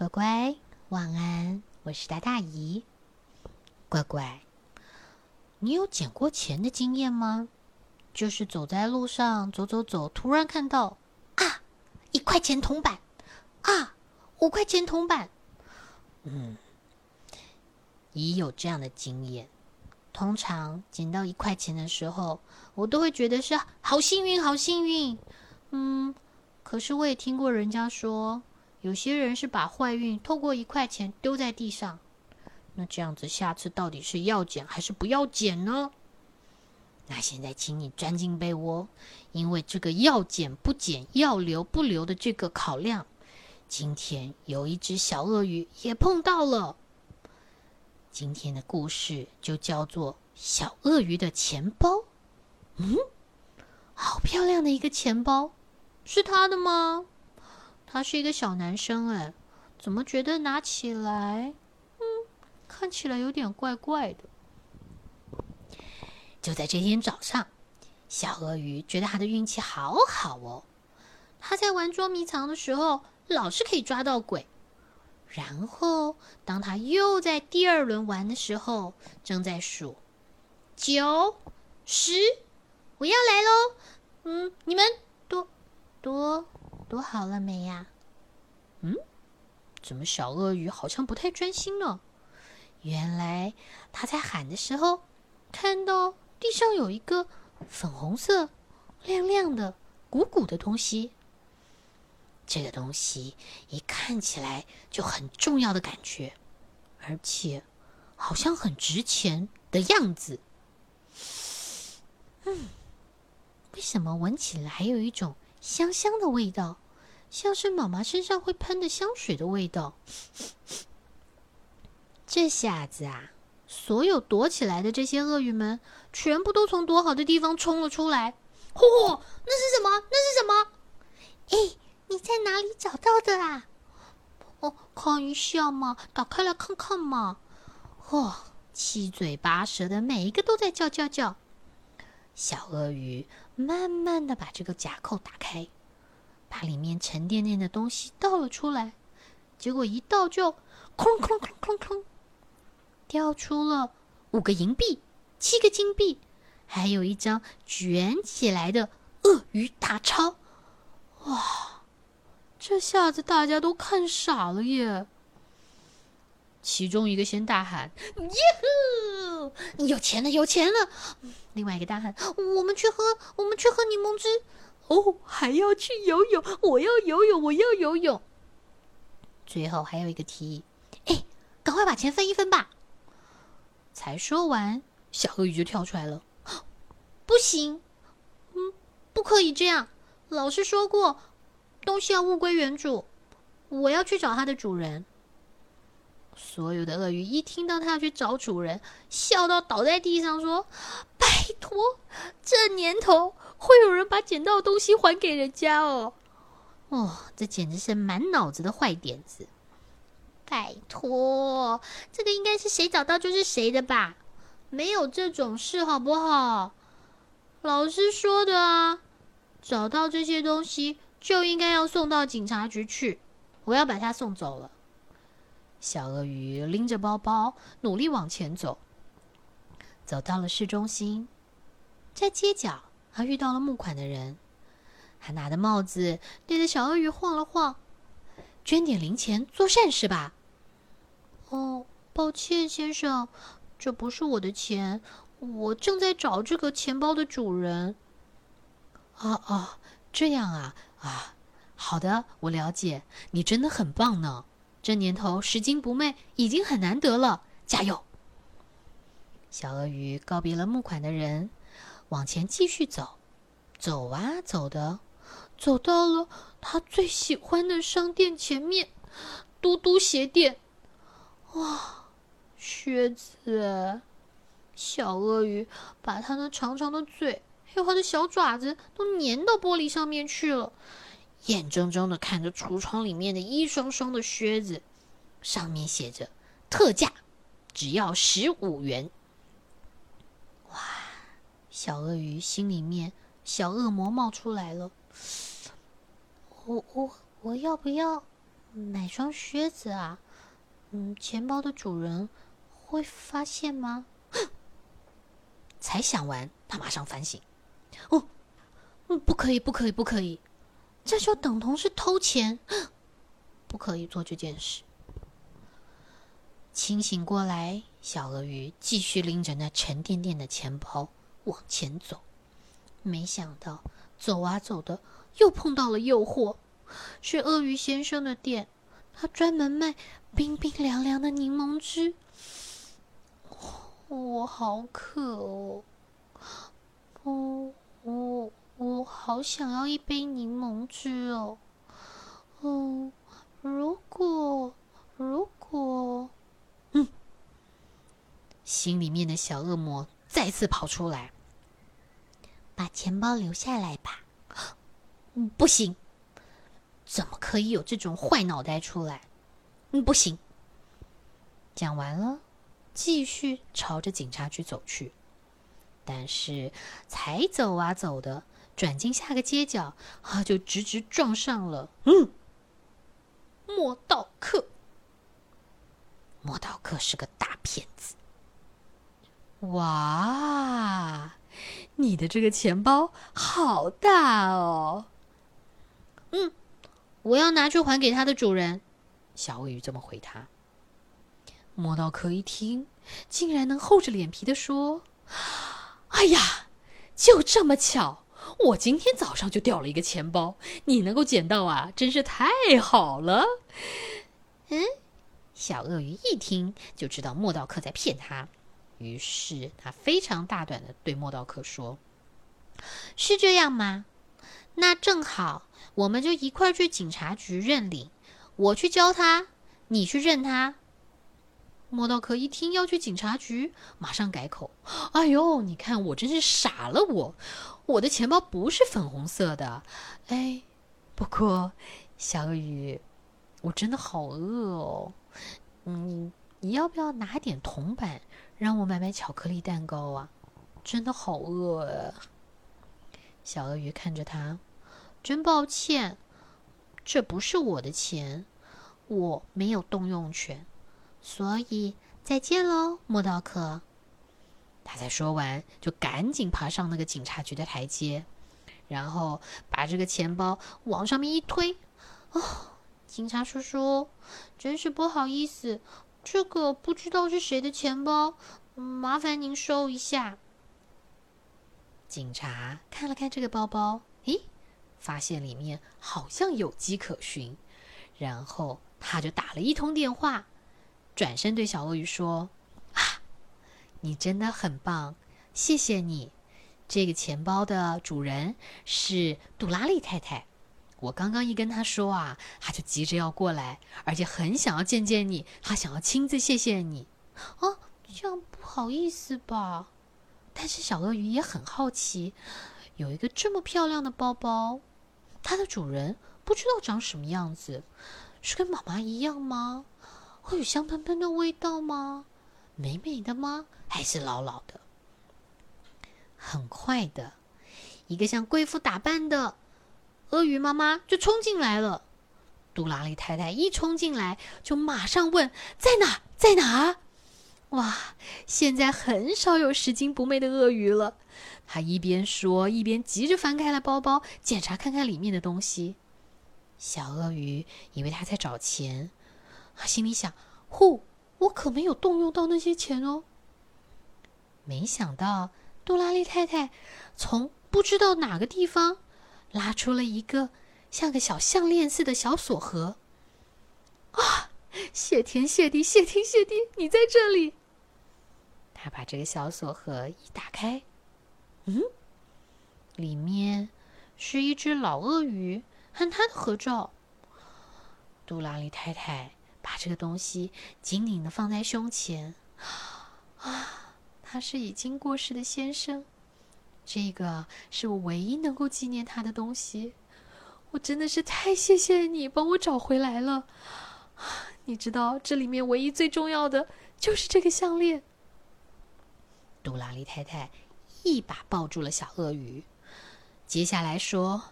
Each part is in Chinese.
乖乖，晚安，我是大大姨。乖乖，你有捡过钱的经验吗？就是走在路上，走走走，突然看到啊，一块钱铜板，啊，五块钱铜板。嗯，姨有这样的经验。通常捡到一块钱的时候，我都会觉得是好幸运，好幸运。嗯，可是我也听过人家说，有些人是把坏运透过一块钱丢在地上。那这样子，下次到底是要捡还是不要捡呢？那现在，请你钻进被窝，因为这个要捡不捡、要留不留的这个考量，今天有一只小鳄鱼也碰到了。今天的故事就叫做《小鳄鱼的钱包》。嗯，好漂亮的一个钱包，是他的吗？他是一个小男生，哎，怎么觉得拿起来，嗯，看起来有点怪怪的？就在这天早上，小鳄鱼觉得他的运气好好哦。他在玩捉迷藏的时候，老是可以抓到鬼。然后，当他又在第二轮玩的时候，正在数九、十，我要来喽！嗯，你们多多躲好了没呀？嗯，怎么小鳄鱼好像不太专心呢？原来他在喊的时候，看到地上有一个粉红色、亮亮的、鼓鼓的东西。这个东西一看起来就很重要的感觉，而且好像很值钱的样子。嗯，为什么闻起来还有一种香香的味道，像是妈妈身上会喷的香水的味道？这下子啊，所有躲起来的这些鳄鱼们全部都从躲好的地方冲了出来。嚯，那是什么？那是什么？哎！你在哪里找到的啊？哦，看一下嘛，打开来看看嘛。嚯，七嘴八舌的，每一个都在叫叫叫。小鳄鱼慢慢的把这个夹扣打开，把里面沉甸甸的东西倒了出来。结果一倒就，哐哐哐哐哐，掉出了五个银币、七个金币，还有一张卷起来的鳄鱼大钞。哇！这下子大家都看傻了耶！其中一个先大喊：“耶呼！有钱了，有钱了！”另外一个大喊：“我们去喝，我们去喝柠檬汁！”哦，还要去游泳！我要游泳，我要游泳！最后还有一个提议：“哎，赶快把钱分一分吧！”才说完，小鳄鱼就跳出来了：“不行，嗯，不可以这样！老师说过。”东西要物归原主，我要去找它的主人。所有的鳄鱼一听到它要去找主人，笑到倒在地上，说：“拜托，这年头会有人把捡到的东西还给人家哦？哦，这简直是满脑子的坏点子！拜托，这个应该是谁找到就是谁的吧？没有这种事，好不好？老师说的啊，找到这些东西。”就应该要送到警察局去，我要把他送走了。小鳄鱼拎着包包，努力往前走。走到了市中心，在街角，他遇到了募款的人。他拿着帽子对着小鳄鱼晃了晃：“捐点零钱做善事吧。”“哦，抱歉，先生，这不是我的钱，我正在找这个钱包的主人。”“啊啊，这样啊。”啊，好的，我了解，你真的很棒呢。这年头拾金不昧已经很难得了，加油！小鳄鱼告别了募款的人，往前继续走，走啊走的，走到了他最喜欢的商店前面——嘟嘟鞋店。哇，靴子！小鳄鱼把它那长长的嘴。还有他的小爪子都粘到玻璃上面去了，眼睁睁的看着橱窗里面的一双双的靴子，上面写着“特价，只要十五元”。哇！小鳄鱼心里面小恶魔冒出来了。我我我要不要买双靴子啊？嗯，钱包的主人会发现吗？才想完，他马上反省。哦，嗯，不可以，不可以，不可以，这就等同是偷钱，不可以做这件事。清醒过来，小鳄鱼继续拎着那沉甸甸的钱包往前走。没想到走啊走的，又碰到了诱惑，是鳄鱼先生的店，他专门卖冰冰凉凉的柠檬汁。我好渴哦，哦，我我好想要一杯柠檬汁哦。嗯，如果如果，嗯，心里面的小恶魔再次跑出来。把钱包留下来吧。嗯，不行，怎么可以有这种坏脑袋出来？嗯，不行。讲完了，继续朝着警察局走去。但是才走啊走的，转进下个街角，啊，就直直撞上了。嗯，莫道克。莫道克是个大骗子。哇！你的这个钱包好大哦！嗯，我要拿去还给它的主人。小鳄鱼这么回他。莫道克一听，竟然能厚着脸皮的说：“哎呀，就这么巧，我今天早上就掉了一个钱包，你能够捡到啊，真是太好了。”嗯，小鳄鱼一听就知道莫道克在骗他。于是他非常大胆的对莫道克说：“是这样吗？那正好，我们就一块去警察局认领。我去教他，你去认他。”莫道克一听要去警察局，马上改口：“哎呦，你看我真是傻了，我我的钱包不是粉红色的。哎，不过小鳄鱼，我真的好饿哦。嗯，你要不要拿点铜板？”让我买买巧克力蛋糕啊！真的好饿啊！小鳄鱼看着他，真抱歉，这不是我的钱，我没有动用权，所以再见喽，莫道克。他才说完，就赶紧爬上那个警察局的台阶，然后把这个钱包往上面一推。哦，警察叔叔，真是不好意思。这个不知道是谁的钱包，麻烦您收一下。警察看了看这个包包，咦，发现里面好像有迹可循，然后他就打了一通电话，转身对小鳄鱼说：“啊，你真的很棒，谢谢你。这个钱包的主人是杜拉利太太。”我刚刚一跟他说啊，他就急着要过来，而且很想要见见你，他想要亲自谢谢你。啊，这样不好意思吧？但是小鳄鱼也很好奇，有一个这么漂亮的包包，它的主人不知道长什么样子，是跟妈妈一样吗？会有香喷喷的味道吗？美美的吗？还是老老的？很快的，一个像贵妇打扮的。鳄鱼妈妈就冲进来了，杜拉里太太一冲进来就马上问：“在哪？在哪？”哇！现在很少有拾金不昧的鳄鱼了。他一边说，一边急着翻开了包包，检查看看里面的东西。小鳄鱼以为他在找钱，他心里想：“呼，我可没有动用到那些钱哦。”没想到杜拉利太太从不知道哪个地方。拉出了一个像个小项链似的小锁盒。啊！谢天谢地，谢天谢地，你在这里！他把这个小锁盒一打开，嗯，里面是一只老鳄鱼和他的合照。杜拉利太太把这个东西紧紧的放在胸前。啊，他是已经过世的先生。这个是我唯一能够纪念他的东西，我真的是太谢谢你帮我找回来了。你知道，这里面唯一最重要的就是这个项链。杜拉利太太一把抱住了小鳄鱼，接下来说：“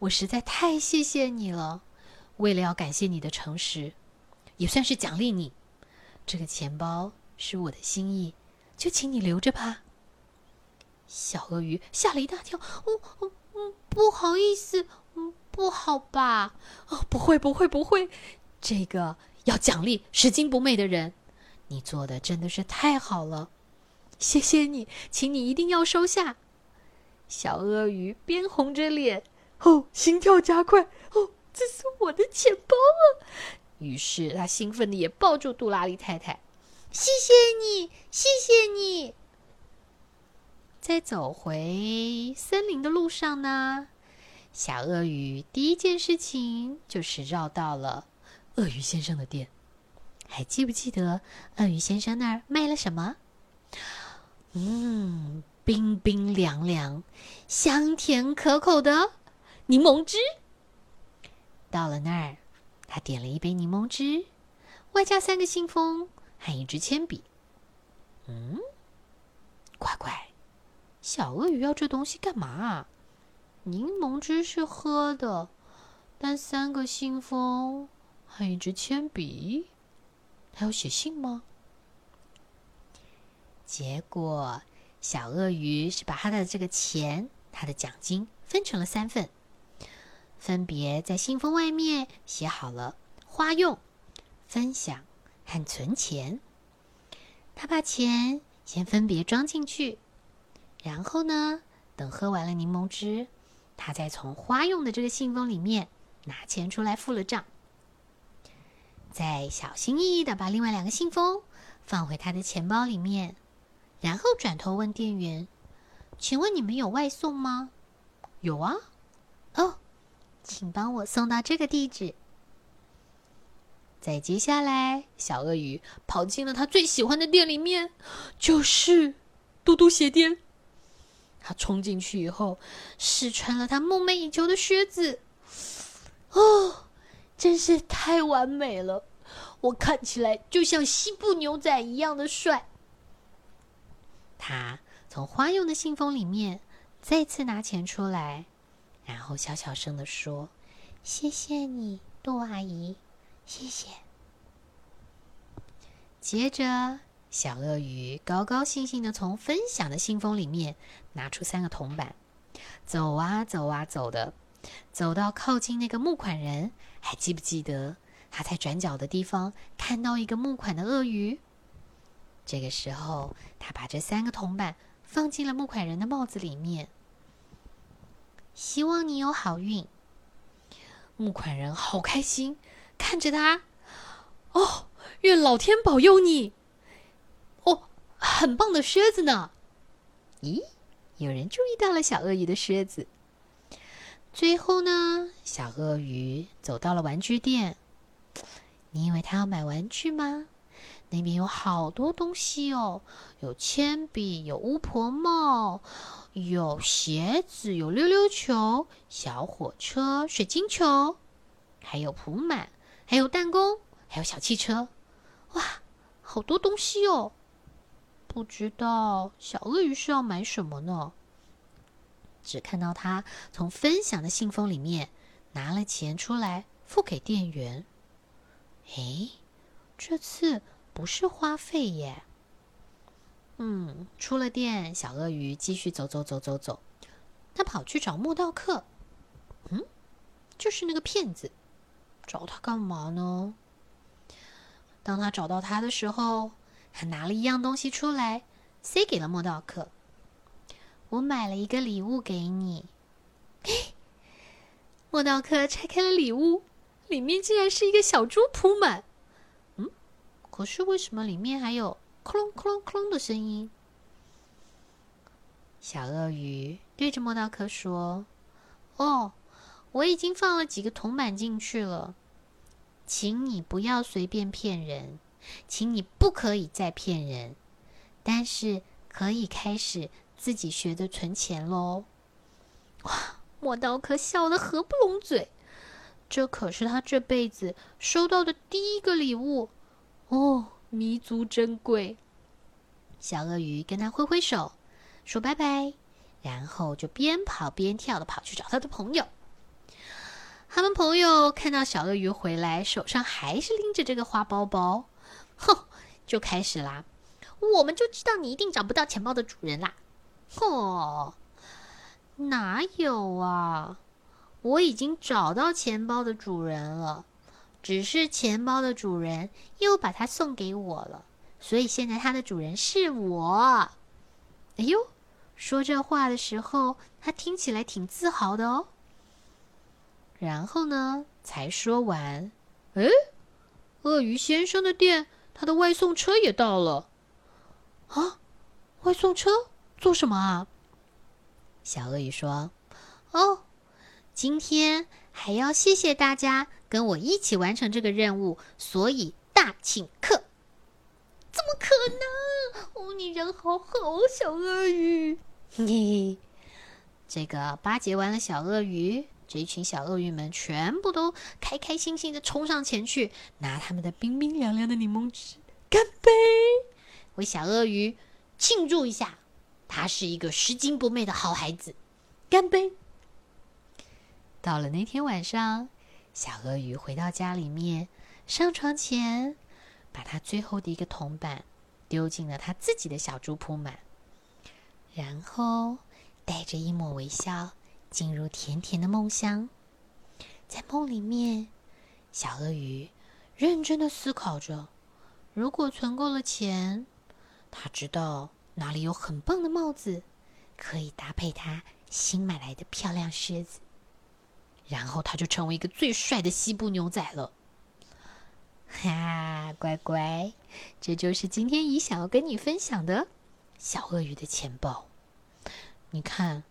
我实在太谢谢你了，为了要感谢你的诚实，也算是奖励你，这个钱包是我的心意，就请你留着吧。”小鳄鱼吓了一大跳，“哦哦嗯，不好意思，嗯，不好吧？哦，不会，不会，不会，这个要奖励拾金不昧的人。你做的真的是太好了，谢谢你，请你一定要收下。”小鳄鱼边红着脸，哦，心跳加快，哦，这是我的钱包啊！于是他兴奋的也抱住杜拉利太太，谢谢你，谢谢你。在走回森林的路上呢，小鳄鱼第一件事情就是绕到了鳄鱼先生的店。还记不记得鳄鱼先生那儿卖了什么？嗯。冰冰凉凉、香甜可口的柠檬汁。到了那儿，他点了一杯柠檬汁，外加三个信封和一支铅笔。嗯，乖乖，小鳄鱼要这东西干嘛？柠檬汁是喝的，但三个信封和一支铅笔，他要写信吗？结果。小鳄鱼是把他的这个钱，他的奖金分成了三份，分别在信封外面写好了花用、分享和存钱。他把钱先分别装进去，然后呢，等喝完了柠檬汁，他再从花用的这个信封里面拿钱出来付了账，再小心翼翼的把另外两个信封放回他的钱包里面。然后转头问店员：“请问你们有外送吗？”“有啊。”“哦，请帮我送到这个地址。”再接下来，小鳄鱼跑进了他最喜欢的店里面，就是嘟嘟鞋店。他冲进去以后，试穿了他梦寐以求的靴子。哦，真是太完美了！我看起来就像西部牛仔一样的帅。他从花用的信封里面再次拿钱出来，然后小小声的说：“谢谢你，杜阿姨，谢谢。”接着，小鳄鱼高高兴兴的从分享的信封里面拿出三个铜板，走啊走啊走的，走到靠近那个募款人，还记不记得他在转角的地方看到一个募款的鳄鱼？这个时候，他把这三个铜板放进了募款人的帽子里面。希望你有好运。募款人好开心，看着他。哦，愿老天保佑你。哦，很棒的靴子呢。咦，有人注意到了小鳄鱼的靴子。最后呢，小鳄鱼走到了玩具店。你以为他要买玩具吗？那边有好多东西哦，有铅笔，有巫婆帽，有鞋子，有溜溜球，小火车，水晶球，还有铺满，还有弹弓，还有小汽车。哇，好多东西哦！不知道小鳄鱼是要买什么呢？只看到他从分享的信封里面拿了钱出来付给店员。诶，这次。不是花费耶。嗯，出了店，小鳄鱼继续走走走走走。他跑去找莫道克。嗯，就是那个骗子。找他干嘛呢？当他找到他的时候，他拿了一样东西出来，塞给了莫道克。我买了一个礼物给你。莫道克拆开了礼物，里面竟然是一个小猪铺满。嗯可是为什么里面还有“哐隆哐隆哐隆”的声音？小鳄鱼对着莫道克说：“哦，我已经放了几个铜板进去了，请你不要随便骗人，请你不可以再骗人，但是可以开始自己学着存钱喽。”哇，莫道克笑得合不拢嘴，这可是他这辈子收到的第一个礼物。哦，弥足珍贵。小鳄鱼跟他挥挥手，说拜拜，然后就边跑边跳的跑去找他的朋友。他们朋友看到小鳄鱼回来，手上还是拎着这个花包包，哼，就开始啦。我们就知道你一定找不到钱包的主人啦。哦，哪有啊？我已经找到钱包的主人了，只是钱包的主人又把它送给我了，所以现在它的主人是我。哎呦，说这话的时候，他听起来挺自豪的哦。然后呢，才说完，哎，鳄鱼先生的店，他的外送车也到了。啊，外送车做什么啊？小鳄鱼说：“哦，今天还要谢谢大家跟我一起完成这个任务，所以大请客。”怎么可能？哦，你人好好，小鳄鱼。嘿嘿，这个巴结完了小鳄鱼，这一群小鳄鱼们全部都开开心心的冲上前去，拿他们的冰冰凉凉的柠檬汁干杯。为小鳄鱼庆祝一下，他是一个拾金不昧的好孩子。干杯！到了那天晚上，小鳄鱼回到家里面，上床前，把他最后的一个铜板丢进了他自己的小猪铺满，然后带着一抹微笑进入甜甜的梦乡。在梦里面，小鳄鱼认真的思考着：如果存够了钱。他知道哪里有很棒的帽子，可以搭配他新买来的漂亮靴子，然后他就成为一个最帅的西部牛仔了。哈，乖乖，这就是今天姨想要跟你分享的小鳄鱼的钱包。你看，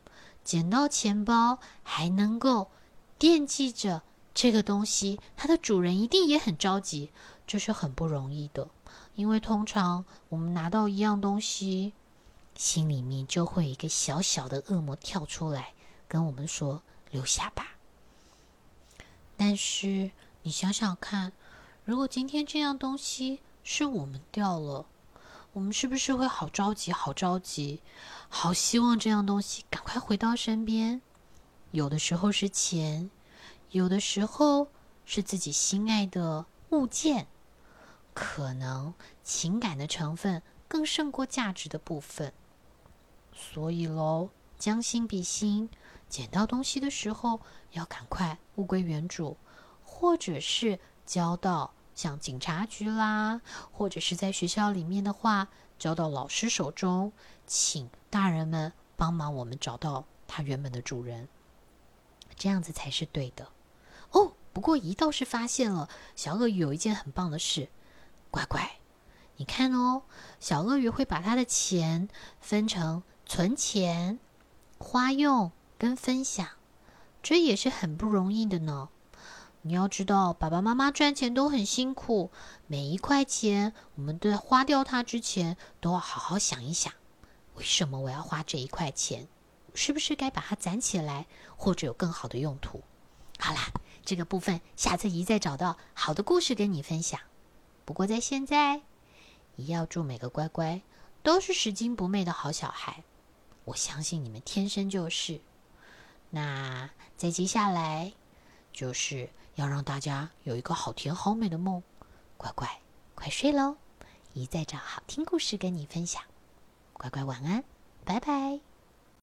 捡到钱包还能够惦记着这个东西，它的主人一定也很着急，这是很不容易的。因为通常我们拿到一样东西，心里面就会有一个小小的恶魔跳出来，跟我们说“留下吧”。但是你想想看，如果今天这样东西是我们掉了，我们是不是会好着急、好着急、好希望这样东西赶快回到身边？有的时候是钱，有的时候是自己心爱的物件。可能情感的成分更胜过价值的部分，所以喽，将心比心，捡到东西的时候要赶快物归原主，或者是交到像警察局啦，或者是在学校里面的话，交到老师手中，请大人们帮忙我们找到它原本的主人，这样子才是对的。哦，不过姨倒是发现了小鳄鱼有一件很棒的事。乖乖，你看哦，小鳄鱼会把他的钱分成存钱、花用跟分享，这也是很不容易的呢。你要知道，爸爸妈妈赚钱都很辛苦，每一块钱我们在花掉它之前，都要好好想一想，为什么我要花这一块钱？是不是该把它攒起来，或者有更好的用途？好啦，这个部分下次一再找到好的故事跟你分享。不过，在现在，也要祝每个乖乖都是拾金不昧的好小孩。我相信你们天生就是。那再接下来，就是要让大家有一个好甜好美的梦。乖乖，快睡喽！一再找好听故事跟你分享。乖乖，晚安，拜拜。